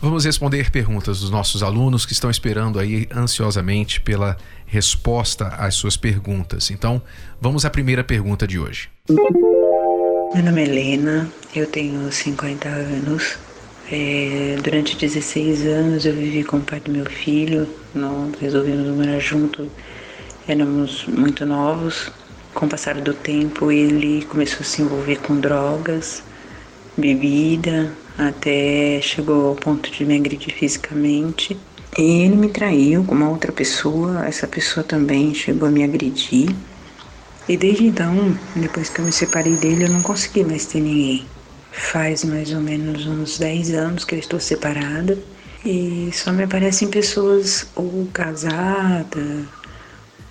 Vamos responder perguntas dos nossos alunos que estão esperando aí ansiosamente pela resposta às suas perguntas. Então, vamos à primeira pergunta de hoje. Meu nome é Helena, eu tenho 50 anos. É, durante 16 anos eu vivi com o pai do meu filho, nós resolvemos morar junto, éramos muito novos. Com o passar do tempo ele começou a se envolver com drogas, bebida, até chegou ao ponto de me agredir fisicamente. E ele me traiu com uma outra pessoa, essa pessoa também chegou a me agredir. E desde então, depois que eu me separei dele, eu não consegui mais ter ninguém. Faz mais ou menos uns 10 anos que eu estou separada e só me aparecem pessoas ou casadas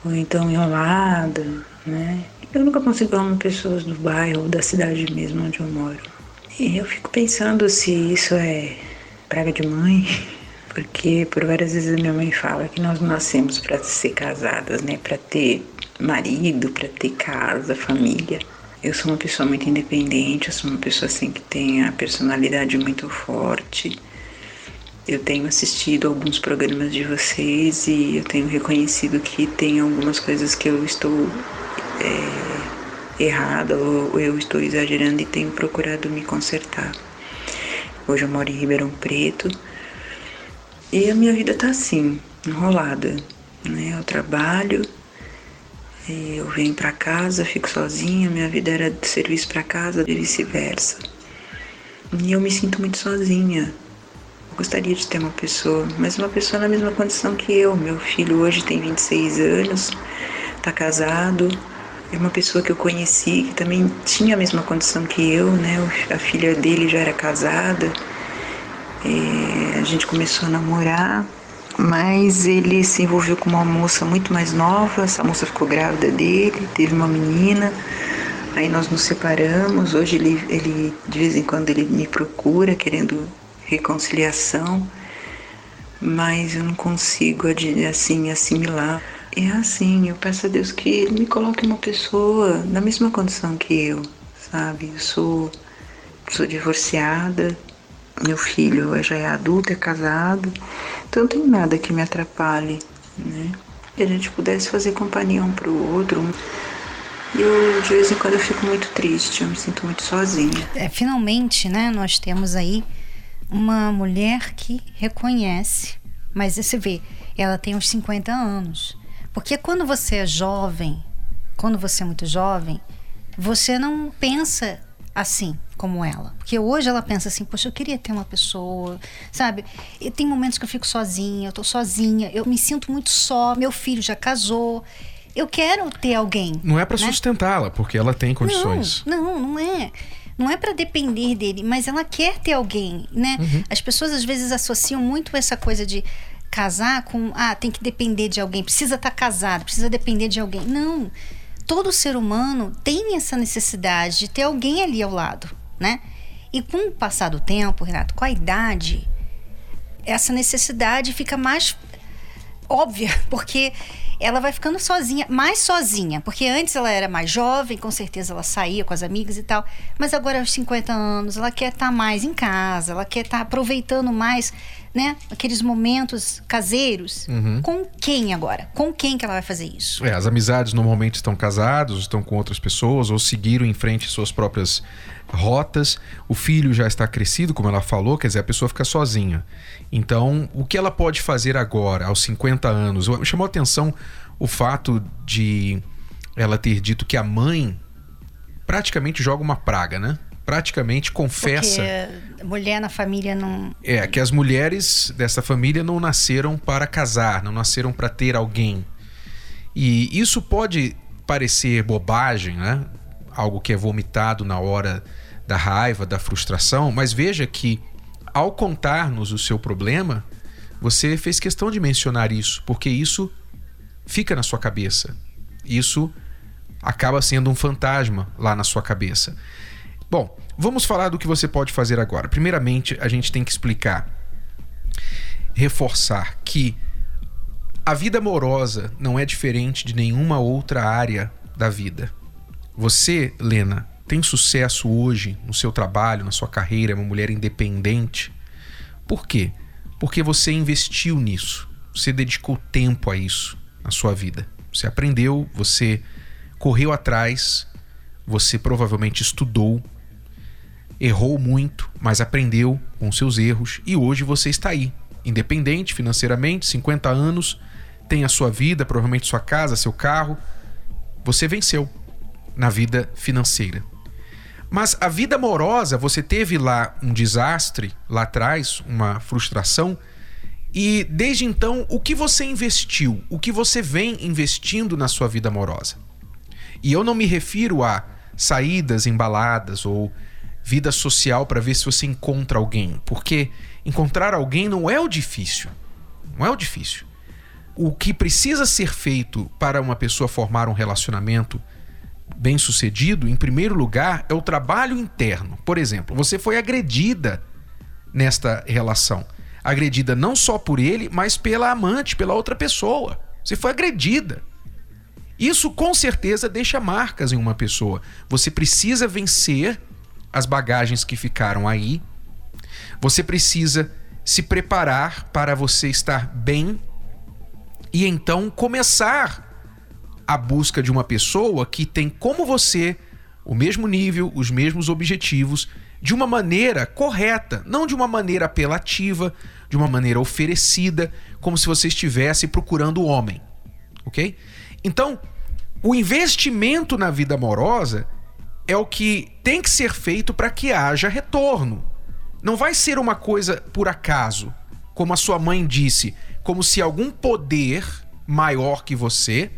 ou então enrolada, né? Eu nunca consigo arrumar pessoas do bairro ou da cidade mesmo onde eu moro. Eu fico pensando se isso é praga de mãe, porque por várias vezes minha mãe fala que nós nascemos para ser casadas, né? Para ter marido, para ter casa, família. Eu sou uma pessoa muito independente, eu sou uma pessoa assim que tem a personalidade muito forte. Eu tenho assistido alguns programas de vocês e eu tenho reconhecido que tem algumas coisas que eu estou é, errada ou eu estou exagerando e tenho procurado me consertar. Hoje eu moro em Ribeirão Preto e a minha vida tá assim, enrolada. Né? Eu trabalho, eu venho para casa, fico sozinha, minha vida era de serviço para casa e vice-versa. E eu me sinto muito sozinha. Eu gostaria de ter uma pessoa, mas uma pessoa na mesma condição que eu. Meu filho hoje tem 26 anos, está casado. É uma pessoa que eu conheci que também tinha a mesma condição que eu, né? A filha dele já era casada. É, a gente começou a namorar mas ele se envolveu com uma moça muito mais nova. Essa moça ficou grávida dele, teve uma menina. Aí nós nos separamos. Hoje ele, ele de vez em quando ele me procura querendo reconciliação, mas eu não consigo assim assimilar. É assim, eu peço a Deus que ele me coloque uma pessoa na mesma condição que eu, sabe? Eu sou sou divorciada, meu filho já é adulto, é casado, então não tem nada que me atrapalhe, né? Que a gente pudesse fazer companhia um pro outro. E eu, de vez em quando, eu fico muito triste, eu me sinto muito sozinha. É, finalmente, né, nós temos aí uma mulher que reconhece, mas você vê, ela tem uns 50 anos. Porque quando você é jovem, quando você é muito jovem, você não pensa assim como ela. Porque hoje ela pensa assim, poxa, eu queria ter uma pessoa, sabe? E tem momentos que eu fico sozinha, eu tô sozinha, eu me sinto muito só, meu filho já casou. Eu quero ter alguém. Não é para né? sustentá-la, porque ela tem condições. Não, não, não é. Não é para depender dele, mas ela quer ter alguém, né? Uhum. As pessoas às vezes associam muito essa coisa de casar com, ah, tem que depender de alguém, precisa estar tá casado, precisa depender de alguém. Não todo ser humano tem essa necessidade de ter alguém ali ao lado, né? E com o passar do tempo, Renato, com a idade, essa necessidade fica mais óbvia, porque ela vai ficando sozinha, mais sozinha, porque antes ela era mais jovem, com certeza ela saía com as amigas e tal, mas agora aos 50 anos ela quer estar tá mais em casa, ela quer estar tá aproveitando mais, né, aqueles momentos caseiros. Uhum. Com quem agora? Com quem que ela vai fazer isso? É, as amizades normalmente estão casados, estão com outras pessoas ou seguiram em frente suas próprias rotas. O filho já está crescido, como ela falou, quer dizer, a pessoa fica sozinha. Então, o que ela pode fazer agora, aos 50 anos? Chamou a atenção o fato de ela ter dito que a mãe praticamente joga uma praga, né? Praticamente confessa. Porque mulher na família não. É, que as mulheres dessa família não nasceram para casar, não nasceram para ter alguém. E isso pode parecer bobagem, né? Algo que é vomitado na hora da raiva, da frustração, mas veja que ao contar-nos o seu problema, você fez questão de mencionar isso, porque isso fica na sua cabeça. Isso acaba sendo um fantasma lá na sua cabeça. Bom, vamos falar do que você pode fazer agora. Primeiramente, a gente tem que explicar, reforçar que a vida amorosa não é diferente de nenhuma outra área da vida. Você, Lena, tem sucesso hoje no seu trabalho, na sua carreira, é uma mulher independente. Por quê? Porque você investiu nisso. Você dedicou tempo a isso na sua vida. Você aprendeu, você correu atrás, você provavelmente estudou, errou muito, mas aprendeu com seus erros e hoje você está aí, independente financeiramente, 50 anos, tem a sua vida, provavelmente sua casa, seu carro. Você venceu na vida financeira. Mas a vida amorosa, você teve lá um desastre lá atrás, uma frustração, e desde então, o que você investiu? O que você vem investindo na sua vida amorosa? E eu não me refiro a saídas embaladas ou vida social para ver se você encontra alguém, porque encontrar alguém não é o difícil. Não é o difícil. O que precisa ser feito para uma pessoa formar um relacionamento bem sucedido, em primeiro lugar, é o trabalho interno. Por exemplo, você foi agredida nesta relação agredida não só por ele, mas pela amante, pela outra pessoa. Você foi agredida. Isso com certeza deixa marcas em uma pessoa. Você precisa vencer as bagagens que ficaram aí. Você precisa se preparar para você estar bem e então começar a busca de uma pessoa que tem como você o mesmo nível, os mesmos objetivos, de uma maneira correta, não de uma maneira apelativa, de uma maneira oferecida, como se você estivesse procurando o homem. Ok? Então, o investimento na vida amorosa é o que tem que ser feito para que haja retorno. Não vai ser uma coisa por acaso, como a sua mãe disse, como se algum poder maior que você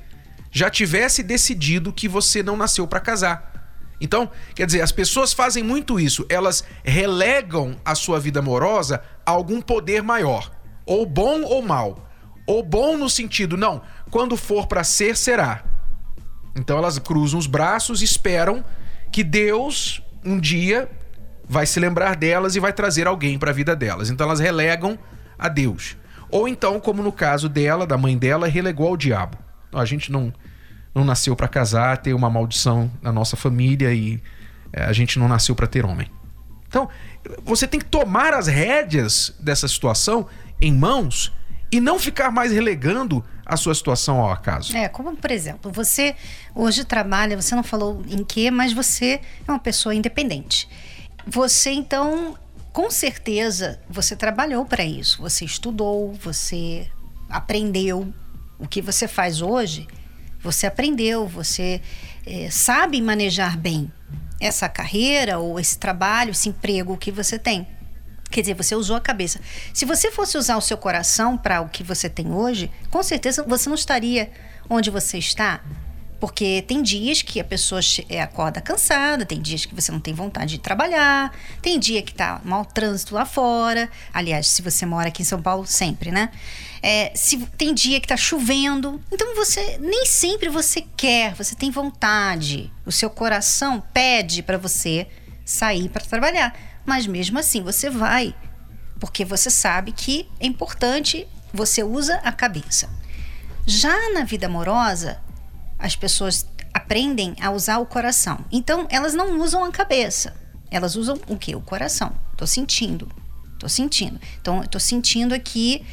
já tivesse decidido que você não nasceu para casar. Então, quer dizer, as pessoas fazem muito isso, elas relegam a sua vida amorosa a algum poder maior, ou bom ou mal. Ou bom no sentido, não, quando for para ser, será. Então elas cruzam os braços esperam que Deus um dia vai se lembrar delas e vai trazer alguém para a vida delas. Então elas relegam a Deus. Ou então, como no caso dela, da mãe dela, relegou ao diabo. A gente não não nasceu para casar, ter uma maldição na nossa família e é, a gente não nasceu para ter homem. Então, você tem que tomar as rédeas dessa situação em mãos e não ficar mais relegando a sua situação ao acaso. É, como por exemplo, você hoje trabalha, você não falou em quê, mas você é uma pessoa independente. Você então, com certeza, você trabalhou para isso. Você estudou, você aprendeu. O que você faz hoje você aprendeu, você é, sabe manejar bem essa carreira ou esse trabalho, esse emprego que você tem. Quer dizer, você usou a cabeça. Se você fosse usar o seu coração para o que você tem hoje, com certeza você não estaria onde você está. Porque tem dias que a pessoa é, acorda cansada, tem dias que você não tem vontade de trabalhar, tem dia que tá mau trânsito lá fora. Aliás, se você mora aqui em São Paulo, sempre, né? É, se tem dia que tá chovendo. Então você nem sempre você quer, você tem vontade. O seu coração pede para você sair para trabalhar. Mas mesmo assim você vai. Porque você sabe que é importante, você usa a cabeça. Já na vida amorosa, as pessoas aprendem a usar o coração. Então, elas não usam a cabeça. Elas usam o que? O coração. Tô sentindo. Tô sentindo. Então, eu tô sentindo aqui.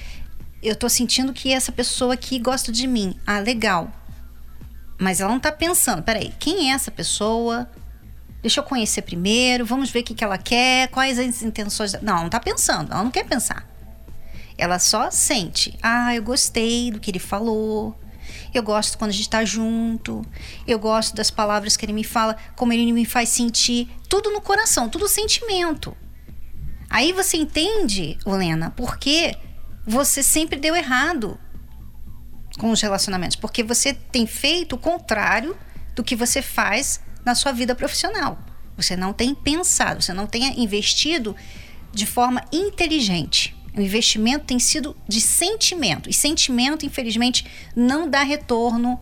Eu tô sentindo que essa pessoa aqui gosta de mim. Ah, legal. Mas ela não tá pensando, peraí, quem é essa pessoa? Deixa eu conhecer primeiro, vamos ver o que, que ela quer, quais as intenções. Não, ela não tá pensando, ela não quer pensar. Ela só sente. Ah, eu gostei do que ele falou. Eu gosto quando a gente está junto. Eu gosto das palavras que ele me fala, como ele me faz sentir. Tudo no coração, tudo sentimento. Aí você entende, Helena, por que você sempre deu errado com os relacionamentos. Porque você tem feito o contrário do que você faz na sua vida profissional. Você não tem pensado, você não tem investido de forma inteligente. O investimento tem sido de sentimento. E sentimento, infelizmente, não dá retorno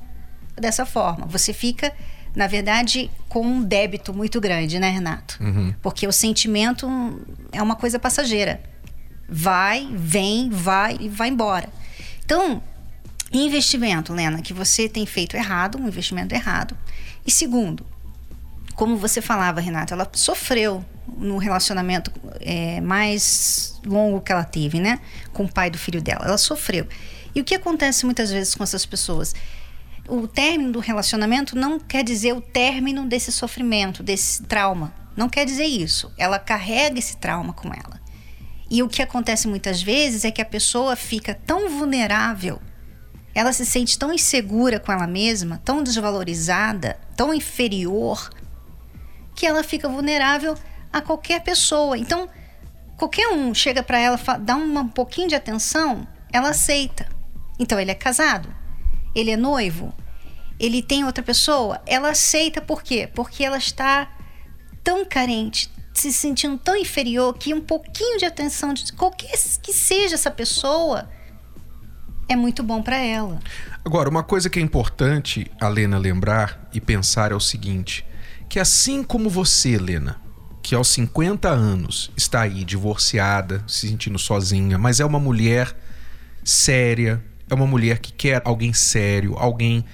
dessa forma. Você fica, na verdade, com um débito muito grande, né, Renato? Uhum. Porque o sentimento é uma coisa passageira. Vai, vem, vai e vai embora. Então, investimento, Lena, que você tem feito errado, um investimento errado. E segundo, como você falava, Renata, ela sofreu no relacionamento é, mais longo que ela teve, né? Com o pai do filho dela. Ela sofreu. E o que acontece muitas vezes com essas pessoas? O término do relacionamento não quer dizer o término desse sofrimento, desse trauma. Não quer dizer isso. Ela carrega esse trauma com ela. E o que acontece muitas vezes é que a pessoa fica tão vulnerável, ela se sente tão insegura com ela mesma, tão desvalorizada, tão inferior, que ela fica vulnerável a qualquer pessoa. Então, qualquer um chega para ela, dá um pouquinho de atenção, ela aceita. Então, ele é casado, ele é noivo, ele tem outra pessoa, ela aceita por quê? Porque ela está tão carente, se sentindo tão inferior que um pouquinho de atenção de qualquer que seja essa pessoa é muito bom para ela. Agora, uma coisa que é importante a Lena lembrar e pensar é o seguinte: que assim como você, Lena, que aos 50 anos está aí divorciada, se sentindo sozinha, mas é uma mulher séria, é uma mulher que quer alguém sério, alguém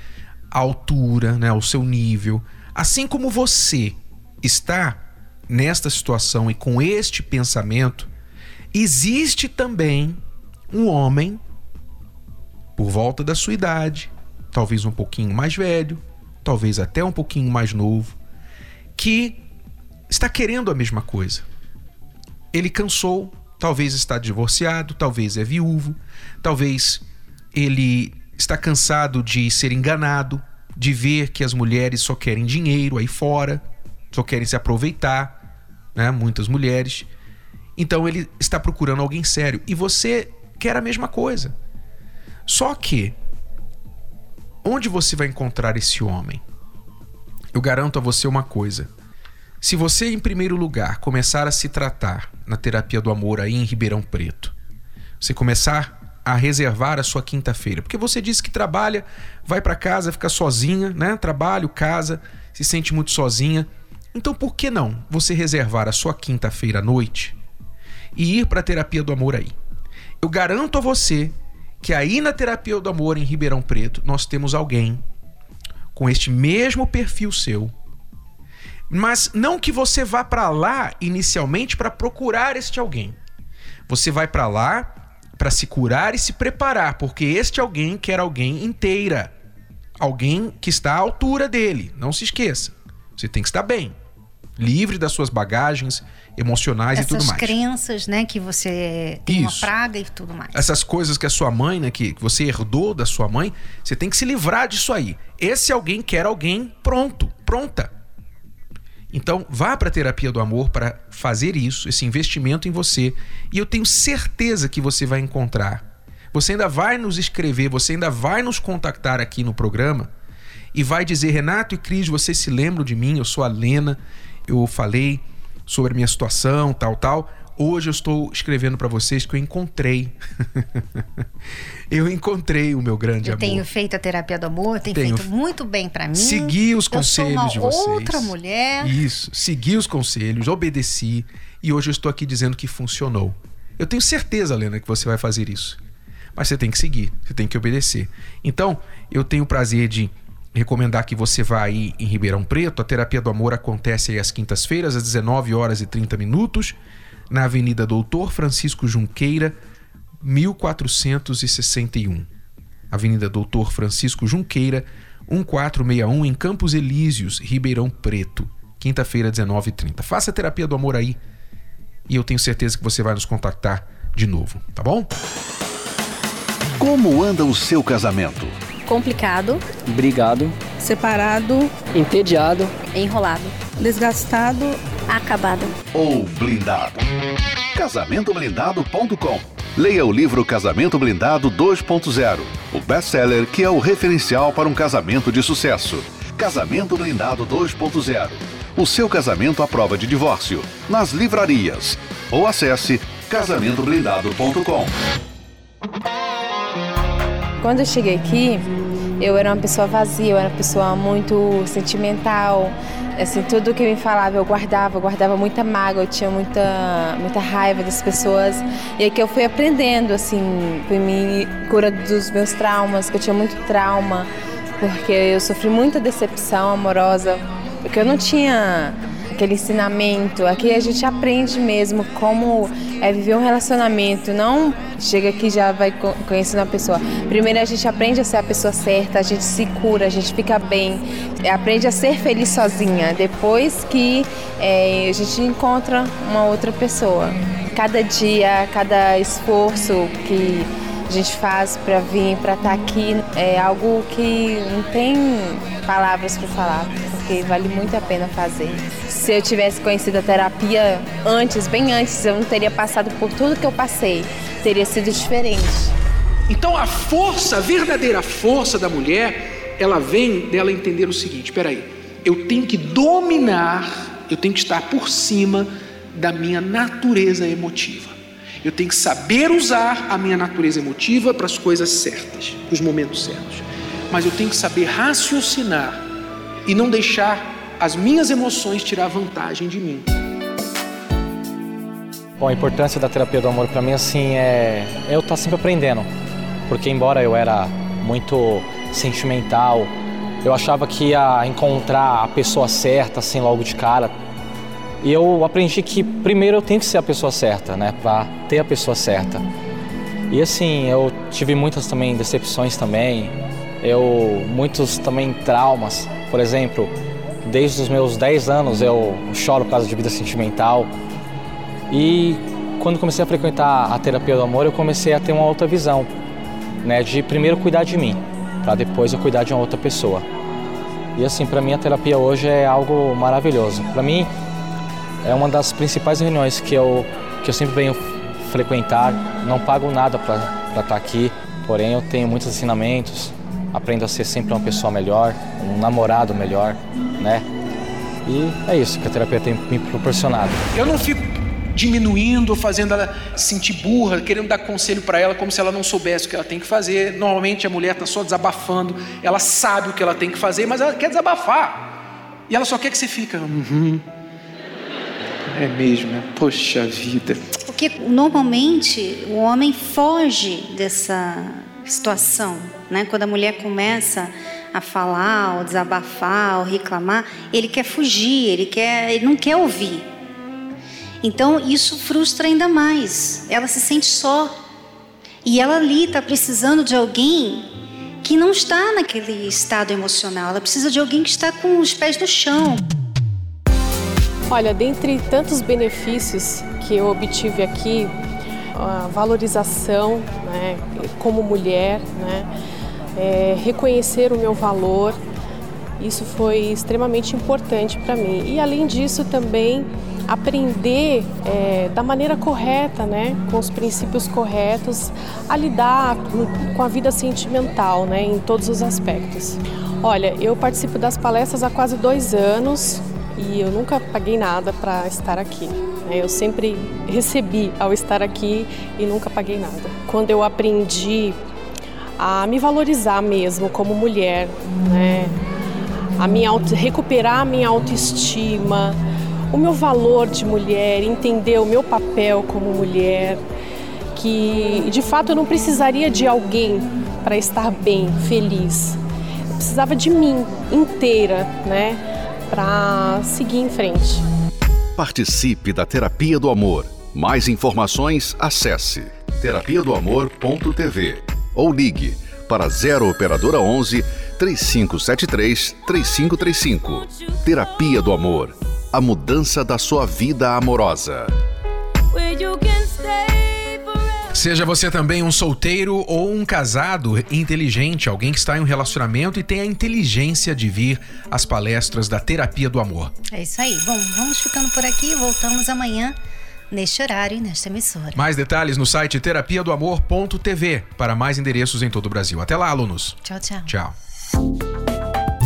à altura, né, ao seu nível. Assim como você está nesta situação e com este pensamento, existe também um homem por volta da sua idade, talvez um pouquinho mais velho, talvez até um pouquinho mais novo, que está querendo a mesma coisa. Ele cansou, talvez está divorciado, talvez é viúvo, talvez ele está cansado de ser enganado, de ver que as mulheres só querem dinheiro aí fora, só querem se aproveitar, né? Muitas mulheres. Então ele está procurando alguém sério e você quer a mesma coisa. Só que onde você vai encontrar esse homem? Eu garanto a você uma coisa. Se você, em primeiro lugar, começar a se tratar na terapia do amor aí em Ribeirão Preto, você começar a reservar a sua quinta-feira, porque você disse que trabalha, vai para casa, fica sozinha, né? Trabalho, casa, se sente muito sozinha. Então, por que não você reservar a sua quinta-feira à noite e ir para a terapia do amor aí? Eu garanto a você que aí na terapia do amor em Ribeirão Preto nós temos alguém com este mesmo perfil seu. Mas não que você vá para lá inicialmente para procurar este alguém. Você vai para lá para se curar e se preparar, porque este alguém quer alguém inteira. Alguém que está à altura dele. Não se esqueça. Você tem que estar bem livre das suas bagagens emocionais Essas e tudo mais. Essas crenças, né, que você tem Isso. uma praga e tudo mais. Essas coisas que a sua mãe, né, que você herdou da sua mãe, você tem que se livrar disso aí. Esse alguém quer alguém pronto, pronta. Então, vá para a terapia do amor para fazer isso, esse investimento em você, e eu tenho certeza que você vai encontrar. Você ainda vai nos escrever, você ainda vai nos contactar aqui no programa e vai dizer: Renato e Cris, vocês se lembram de mim? Eu sou a Lena eu falei sobre a minha situação, tal, tal. Hoje eu estou escrevendo para vocês que eu encontrei. eu encontrei o meu grande eu amor. Eu tenho feito a terapia do amor, tem tenho feito muito bem para mim. Segui os conselhos de vocês. outra mulher. Isso, segui os conselhos, obedeci e hoje eu estou aqui dizendo que funcionou. Eu tenho certeza, Lena, que você vai fazer isso. Mas você tem que seguir, você tem que obedecer. Então, eu tenho o prazer de recomendar que você vá aí em Ribeirão Preto. A terapia do amor acontece aí às quintas-feiras, às 19 horas e 30 minutos, na Avenida Doutor Francisco Junqueira, 1461. Avenida Doutor Francisco Junqueira, 1461, em Campos Elíseos, Ribeirão Preto. Quinta-feira, 19h30. Faça a terapia do amor aí e eu tenho certeza que você vai nos contactar de novo, tá bom? Como anda o seu casamento? Complicado, brigado, separado, entediado, enrolado, desgastado, acabado ou blindado. Casamentoblindado.com Leia o livro Casamento Blindado 2.0, o best-seller que é o referencial para um casamento de sucesso. Casamento Blindado 2.0. O seu casamento à prova de divórcio. Nas livrarias. Ou acesse casamentoblindado.com. Quando eu cheguei aqui, eu era uma pessoa vazia, eu era uma pessoa muito sentimental. Assim, tudo que me falava eu guardava, eu guardava muita mágoa, eu tinha muita, muita raiva das pessoas. E aí que eu fui aprendendo, assim, fui me curando dos meus traumas, que eu tinha muito trauma, porque eu sofri muita decepção amorosa, porque eu não tinha aquele ensinamento. Aqui a gente aprende mesmo como é viver um relacionamento. Não chega aqui já vai conhecendo a pessoa. Primeiro a gente aprende a ser a pessoa certa, a gente se cura, a gente fica bem, aprende a ser feliz sozinha. Depois que é, a gente encontra uma outra pessoa. Cada dia, cada esforço que a gente faz para vir, para estar tá aqui, é algo que não tem palavras para falar porque vale muito a pena fazer. Se eu tivesse conhecido a terapia antes, bem antes, eu não teria passado por tudo que eu passei. Teria sido diferente. Então a força, a verdadeira força da mulher, ela vem dela entender o seguinte: peraí, eu tenho que dominar, eu tenho que estar por cima da minha natureza emotiva. Eu tenho que saber usar a minha natureza emotiva para as coisas certas, para os momentos certos. Mas eu tenho que saber raciocinar e não deixar as minhas emoções tirar vantagem de mim. Bom, a importância da terapia do amor para mim assim é eu estar tá sempre aprendendo, porque embora eu era muito sentimental, eu achava que ia encontrar a pessoa certa assim logo de cara. E eu aprendi que primeiro eu tenho que ser a pessoa certa, né, para ter a pessoa certa. E assim, eu tive muitas também decepções também, eu muitos também traumas por exemplo, desde os meus 10 anos eu choro por causa de vida sentimental. E quando comecei a frequentar a terapia do amor, eu comecei a ter uma outra visão, né, de primeiro cuidar de mim, para depois eu cuidar de uma outra pessoa. E assim, para mim a terapia hoje é algo maravilhoso. Para mim é uma das principais reuniões que eu que eu sempre venho frequentar. Não pago nada para estar tá aqui, porém eu tenho muitos ensinamentos, aprendo a ser sempre uma pessoa melhor, um namorado melhor, né? E é isso que a terapia tem me proporcionado. Eu não fico diminuindo, fazendo ela sentir burra, querendo dar conselho para ela como se ela não soubesse o que ela tem que fazer. Normalmente a mulher está só desabafando, ela sabe o que ela tem que fazer, mas ela quer desabafar. E ela só quer que você fica. Uhum. É mesmo, né? Poxa vida. Porque normalmente o homem foge dessa situação, né? Quando a mulher começa a falar, ou desabafar, ou reclamar, ele quer fugir, ele quer, ele não quer ouvir. Então isso frustra ainda mais. Ela se sente só. E ela ali está precisando de alguém que não está naquele estado emocional. Ela precisa de alguém que está com os pés no chão. Olha, dentre tantos benefícios que eu obtive aqui, a valorização né, como mulher, né, é, reconhecer o meu valor, isso foi extremamente importante para mim. E além disso também aprender é, da maneira correta, né, com os princípios corretos, a lidar com a vida sentimental, né, em todos os aspectos. Olha, eu participo das palestras há quase dois anos e eu nunca paguei nada para estar aqui. Né? Eu sempre recebi ao estar aqui e nunca paguei nada. Quando eu aprendi a me valorizar mesmo como mulher, né? a minha auto, recuperar a minha autoestima, o meu valor de mulher, entender o meu papel como mulher, que de fato eu não precisaria de alguém para estar bem, feliz. Eu precisava de mim inteira, né, para seguir em frente. Participe da Terapia do Amor. Mais informações, acesse terapia do amor.tv ou ligue para 0 operadora 11 3573 3535. Terapia do Amor. A mudança da sua vida amorosa. Seja você também um solteiro ou um casado inteligente, alguém que está em um relacionamento e tem a inteligência de vir às palestras da terapia do amor. É isso aí. Bom, vamos ficando por aqui. Voltamos amanhã neste horário e nesta emissora. Mais detalhes no site terapia do amor.tv para mais endereços em todo o Brasil. Até lá, alunos. Tchau, tchau. Tchau.